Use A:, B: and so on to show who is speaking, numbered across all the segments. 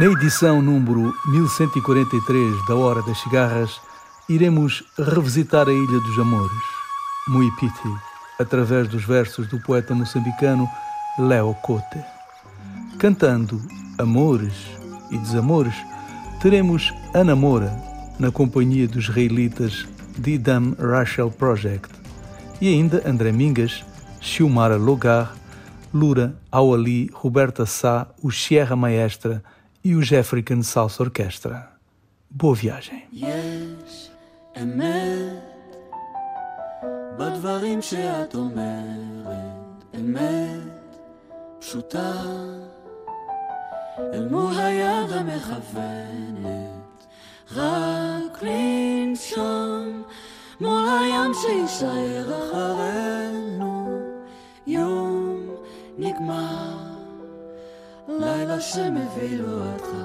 A: Na edição número 1143 da Hora das Cigarras, iremos revisitar a Ilha dos Amores, Muipiti, através dos versos do poeta moçambicano Leo Cote. Cantando amores e desamores, teremos a Namora, na companhia dos israelitas Didam Rachel Project, e ainda André Mingas, Xiomara Logar, Lura, Awali, Roberta Sá, o Sierra Maestra e o Jeffrican Salsa Orquestra. Boa viagem.
B: יש אמת בדברים שאת אומרת, אמת פשוטה אל מול היד המכוונת, רק לנשום מול הים שיישאר אחרינו, יום נגמר, לילה שמביא לו חדשה.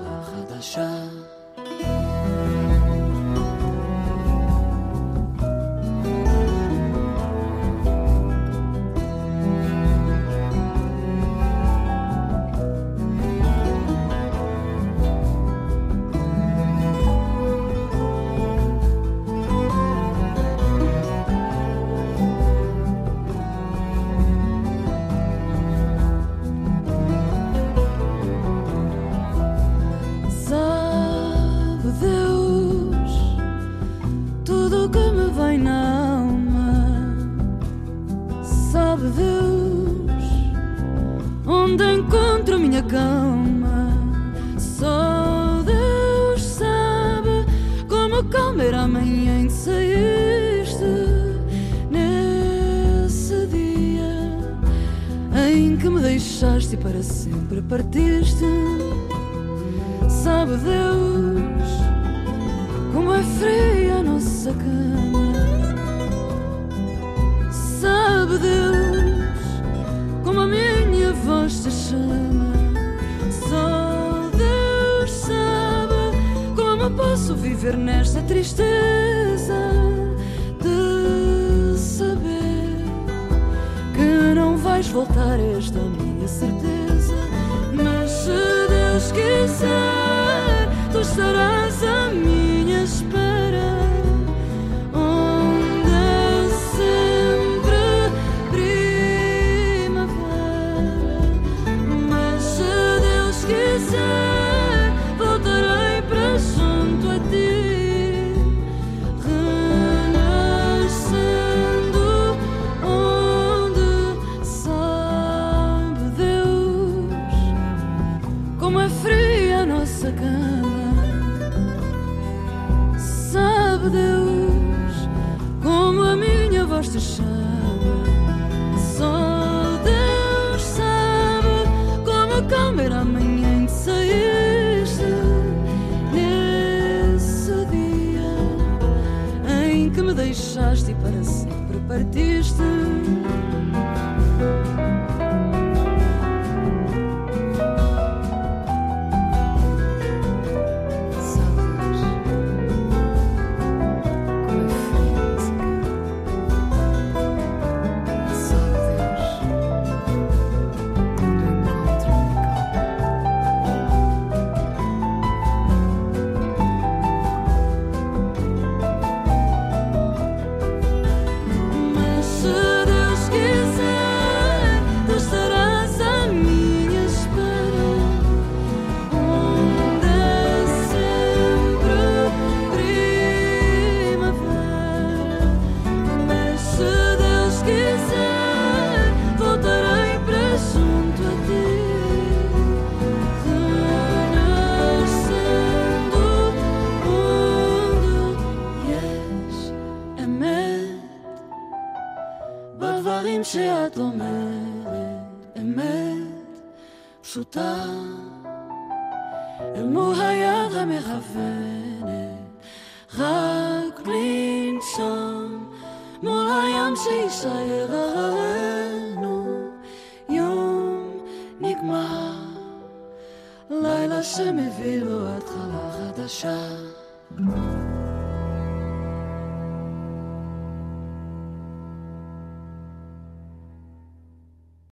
B: Deus onde encontro minha cama. Só Deus sabe como calma era amanhã em que saíste nesse dia em que me deixaste e para sempre partiste. Sabe Deus como é fria a nossa cama. Chama. Só Deus sabe como posso viver nesta tristeza de saber que não vais voltar, esta minha certeza. Mas se Deus quiser, tu estarás Sabe Deus como a minha voz te chama. Só Deus sabe como calma era amanhã em que saíste nesse dia em que me deixaste e para sempre partiste. שאת אומרת, אמת פשוטה אל מול היד המכוונת, רק לנשום מול הים שיישאר אחרינו, יום נגמר, לילה שמביא לו התחלה חדשה.